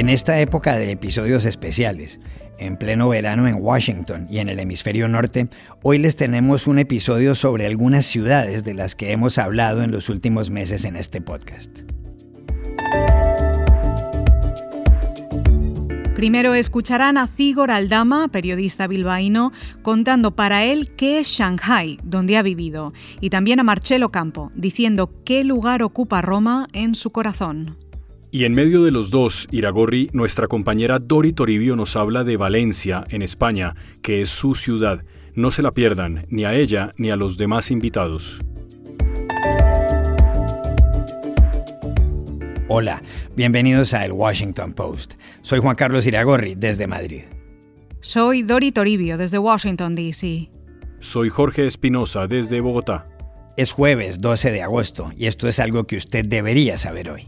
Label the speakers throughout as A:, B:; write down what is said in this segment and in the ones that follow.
A: En esta época de episodios especiales, en pleno verano en Washington y en el hemisferio norte, hoy les tenemos un episodio sobre algunas ciudades de las que hemos hablado en los últimos meses en este podcast.
B: Primero escucharán a Cigor Aldama, periodista bilbaíno, contando para él qué es Shanghai, donde ha vivido, y también a Marcelo Campo, diciendo qué lugar ocupa Roma en su corazón.
C: Y en medio de los dos, Iragorri, nuestra compañera Dori Toribio nos habla de Valencia, en España, que es su ciudad. No se la pierdan, ni a ella ni a los demás invitados.
A: Hola, bienvenidos a El Washington Post. Soy Juan Carlos Iragorri, desde Madrid.
B: Soy Dori Toribio, desde Washington, D.C.
C: Soy Jorge Espinosa, desde Bogotá.
A: Es jueves 12 de agosto y esto es algo que usted debería saber hoy.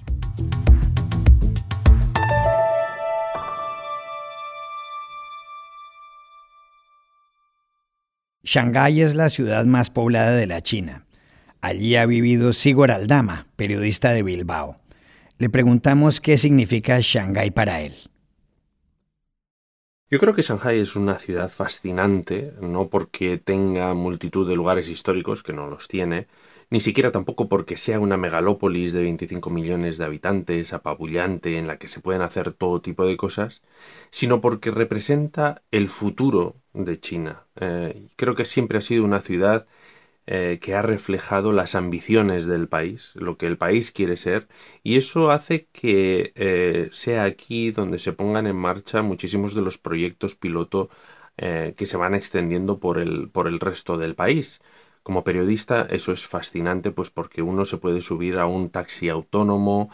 A: Shanghái es la ciudad más poblada de la China. Allí ha vivido Sigor Aldama, periodista de Bilbao. Le preguntamos qué significa Shanghái para él.
D: Yo creo que Shanghái es una ciudad fascinante, no porque tenga multitud de lugares históricos, que no los tiene, ni siquiera tampoco porque sea una megalópolis de 25 millones de habitantes, apabullante, en la que se pueden hacer todo tipo de cosas, sino porque representa el futuro de China. Eh, creo que siempre ha sido una ciudad eh, que ha reflejado las ambiciones del país, lo que el país quiere ser, y eso hace que eh, sea aquí donde se pongan en marcha muchísimos de los proyectos piloto que se van extendiendo por el, por el resto del país. Como periodista eso es fascinante pues porque uno se puede subir a un taxi autónomo,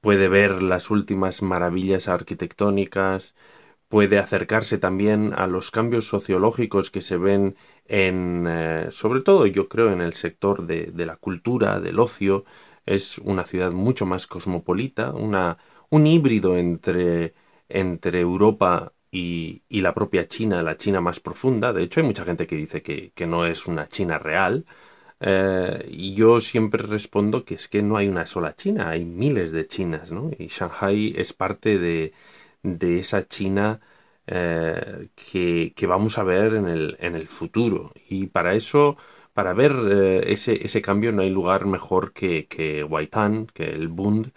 D: puede ver las últimas maravillas arquitectónicas, puede acercarse también a los cambios sociológicos que se ven en, eh, sobre todo yo creo en el sector de, la cultura, del ocio, es una ciudad mucho más cosmopolita, una, un híbrido entre, entre Europa y, la propia China, la China más profunda. De hecho, hay mucha gente que dice que, no es una China real. Eh, y yo siempre respondo que es que no hay una sola China, hay miles de Chinas, ¿no? Y Shanghai es parte de, esa China eh, que, vamos a ver en el, en el futuro. Y para eso, para ver eh, ese, ese, cambio, no hay lugar mejor que, que Waitan, que el Bund,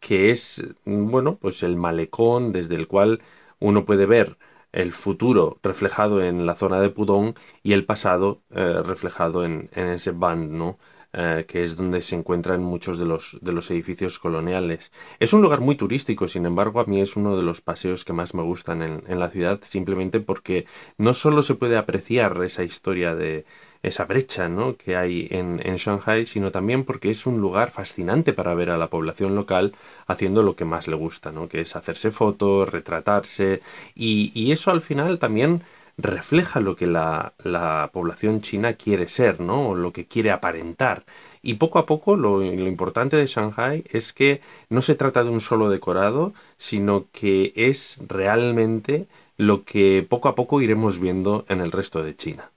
D: que es, bueno, pues el malecón desde el cual uno puede ver el futuro reflejado en la zona de Pudong y el pasado eh, reflejado en, ese band, ¿no? Eh, que es donde se encuentran muchos de los, de los edificios coloniales. Es un lugar muy turístico, sin embargo, a mí es uno de los paseos que más me gustan en, en la ciudad, simplemente porque no solo se puede apreciar esa historia de, esa brecha ¿no? que hay en, en Shanghai, sino también porque es un lugar fascinante para ver a la población local haciendo lo que más le gusta, ¿no? que es hacerse fotos, retratarse, y, y eso al final también refleja lo que la, la, población china quiere ser, ¿no? O lo que quiere aparentar. Y poco a poco lo, lo, importante de Shanghai es que no se trata de un solo decorado, sino que es realmente lo que poco a poco iremos viendo en el resto de China.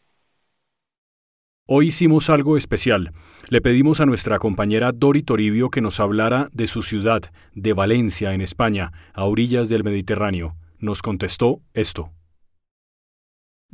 C: Hoy hicimos algo especial. Le pedimos a nuestra compañera Dori Toribio que nos hablara de su ciudad, de Valencia, en España, a orillas del Mediterráneo. Nos contestó esto.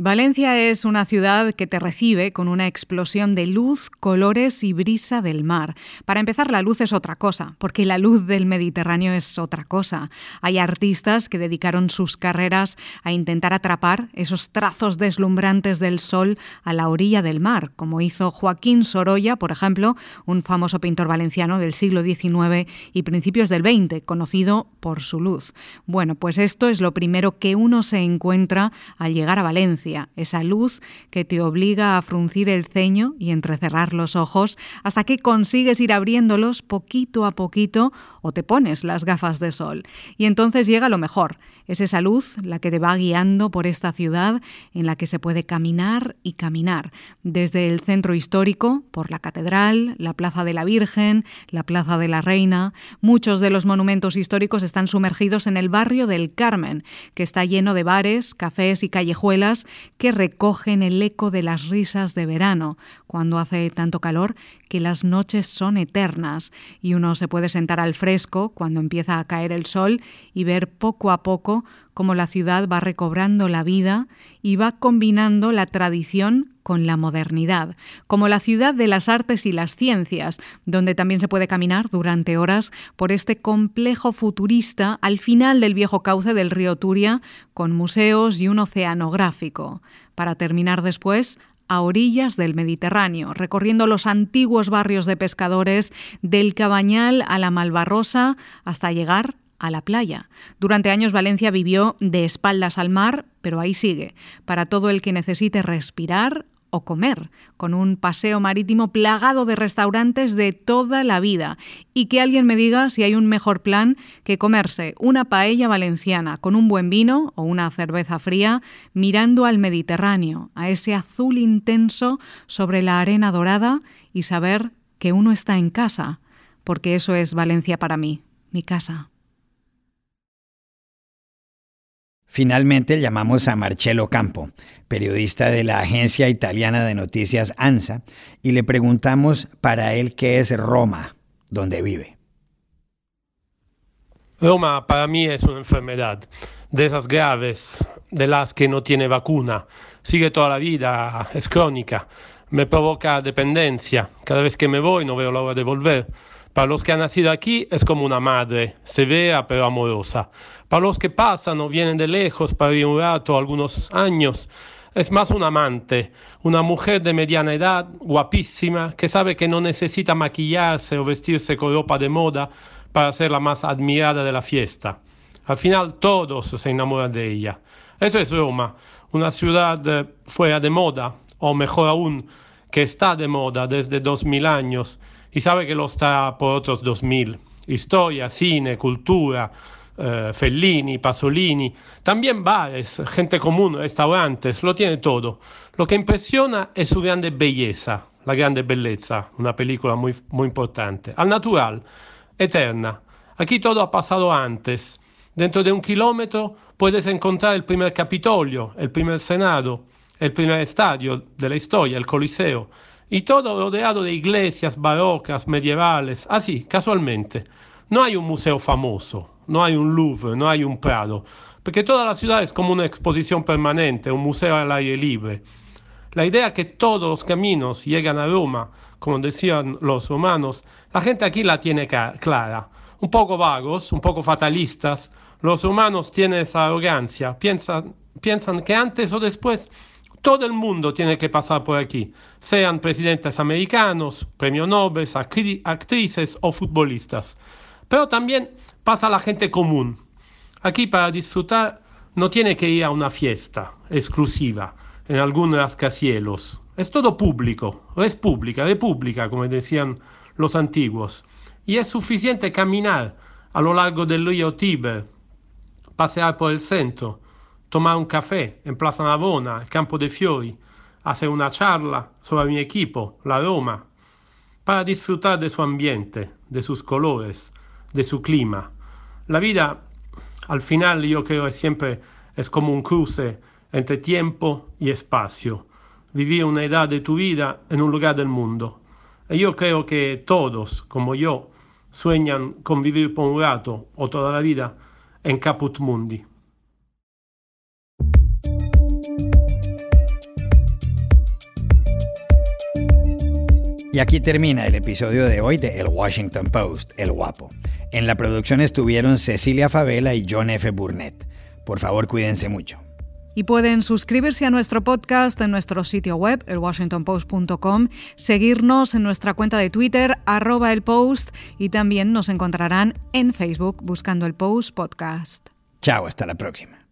B: Valencia es una ciudad que te recibe con una explosión de luz, colores y brisa del mar. Para empezar, la luz es otra cosa, porque la luz del Mediterráneo es otra cosa. Hay artistas que dedicaron sus carreras a intentar atrapar esos trazos deslumbrantes del sol a la orilla del mar, como hizo Joaquín Sorolla, por ejemplo, un famoso pintor valenciano del siglo XIX y principios del XX, conocido por su luz. Bueno, pues esto es lo primero que uno se encuentra al llegar a Valencia esa luz que te obliga a fruncir el ceño y entrecerrar los ojos hasta que consigues ir abriéndolos poquito a poquito o te pones las gafas de sol. Y entonces llega lo mejor, Es esa luz la que te va guiando por esta ciudad en la que se puede caminar y caminar, desde el centro histórico, por la catedral, la Plaza de la Virgen, la Plaza de la Reina. Muchos de los monumentos históricos están sumergidos en el barrio del Carmen, que está lleno de bares, cafés y callejuelas que recogen el eco de las risas de verano, cuando hace tanto calor que las noches son eternas y uno se puede sentar al fresco cuando empieza a caer el sol y ver poco a poco cómo la ciudad va recobrando la vida y va combinando la tradición con la modernidad, como la ciudad de las artes y las ciencias, donde también se puede caminar durante horas por este complejo futurista al final del viejo cauce del río Turia, con museos y un oceanográfico, para terminar después a orillas del Mediterráneo, recorriendo los antiguos barrios de pescadores del Cabañal a la Malvarrosa hasta llegar a la playa. Durante años Valencia vivió de espaldas al mar, pero ahí sigue, para todo el que necesite respirar o comer, con un paseo marítimo plagado de restaurantes de toda la vida, y que alguien me diga si hay un mejor plan que comerse una paella valenciana con un buen vino o una cerveza fría, mirando al Mediterráneo, a ese azul intenso sobre la arena dorada y saber que uno está en casa, porque eso es Valencia para mí, mi casa.
A: Finalmente llamamos a Marcello Campo, periodista de la agencia italiana de noticias ANSA, y le preguntamos para él qué es Roma, donde vive.
E: Roma para mí es una enfermedad, de esas graves, de las que no tiene vacuna. Sigue toda la vida, es crónica, me provoca dependencia. Cada vez que me voy no veo la hora de volver. Para los que han nacido aquí es como una madre, severa pero amorosa. Para los que pasan o vienen de lejos para vivir un rato, algunos años, es más un amante, una mujer de mediana edad, guapísima, que sabe que no necesita maquillarse o vestirse con ropa de moda para ser la más admirada de la fiesta. Al final todos se enamoran de ella. Eso es Roma, una ciudad eh, fuera de moda, o mejor aún, que está de moda desde dos mil años y sabe que lo está por otros dos mil. Historia, cine, cultura, eh, Fellini, Pasolini, también bares, gente común, restaurantes, lo tiene todo. Lo que impresiona es su grande belleza, la grande belleza, una película muy, muy importante. Al natural, eterna. Aquí todo ha pasado antes. Dentro de un kilómetro puedes encontrar el primer Capitolio, el primer Senado, el primer estadio de la historia, el Coliseo, y todo rodeado de iglesias barocas, medievales, así, casualmente. No hay un museo famoso, no hay un Louvre, no hay un Prado, porque toda la ciudad es como una exposición permanente, un museo al aire libre. La idea que todos los caminos llegan a Roma, como decían los romanos, la gente aquí la tiene clara. Un poco vagos, un poco fatalistas, los romanos tienen esa arrogancia, piensan, piensan que antes o después todo el mundo tiene que pasar por aquí, sean presidentes americanos, premio Nobel, actrices o futbolistas. Pero también pasa la gente común. Aquí para disfrutar no tiene que ir a una fiesta exclusiva en algún rascacielos. Es todo público, es pública, república, como decían los antiguos. Y es suficiente caminar a lo largo del río Tíber, pasear por el centro, tomar un café en Plaza Navona, Campo de Fiori, hacer una charla sobre mi equipo, la Roma, para disfrutar de su ambiente, de sus colores, de su clima. La vida, al final, yo creo que siempre es como un cruce entre tiempo y espacio. Vivir una edad de tu vida en un lugar del mundo. Y yo creo que todos, como yo, sueñan con vivir por un rato o toda la vida en Caput Mundi.
A: Y aquí termina el episodio de hoy de El Washington Post, El Guapo. En la producción estuvieron Cecilia Favela y John F. Burnett. Por favor, cuídense mucho.
B: Y pueden suscribirse a nuestro podcast en nuestro sitio web, elwashingtonpost.com, seguirnos en nuestra cuenta de Twitter, arroba el post, y también nos encontrarán en Facebook buscando el Post Podcast.
A: Chao, hasta la próxima.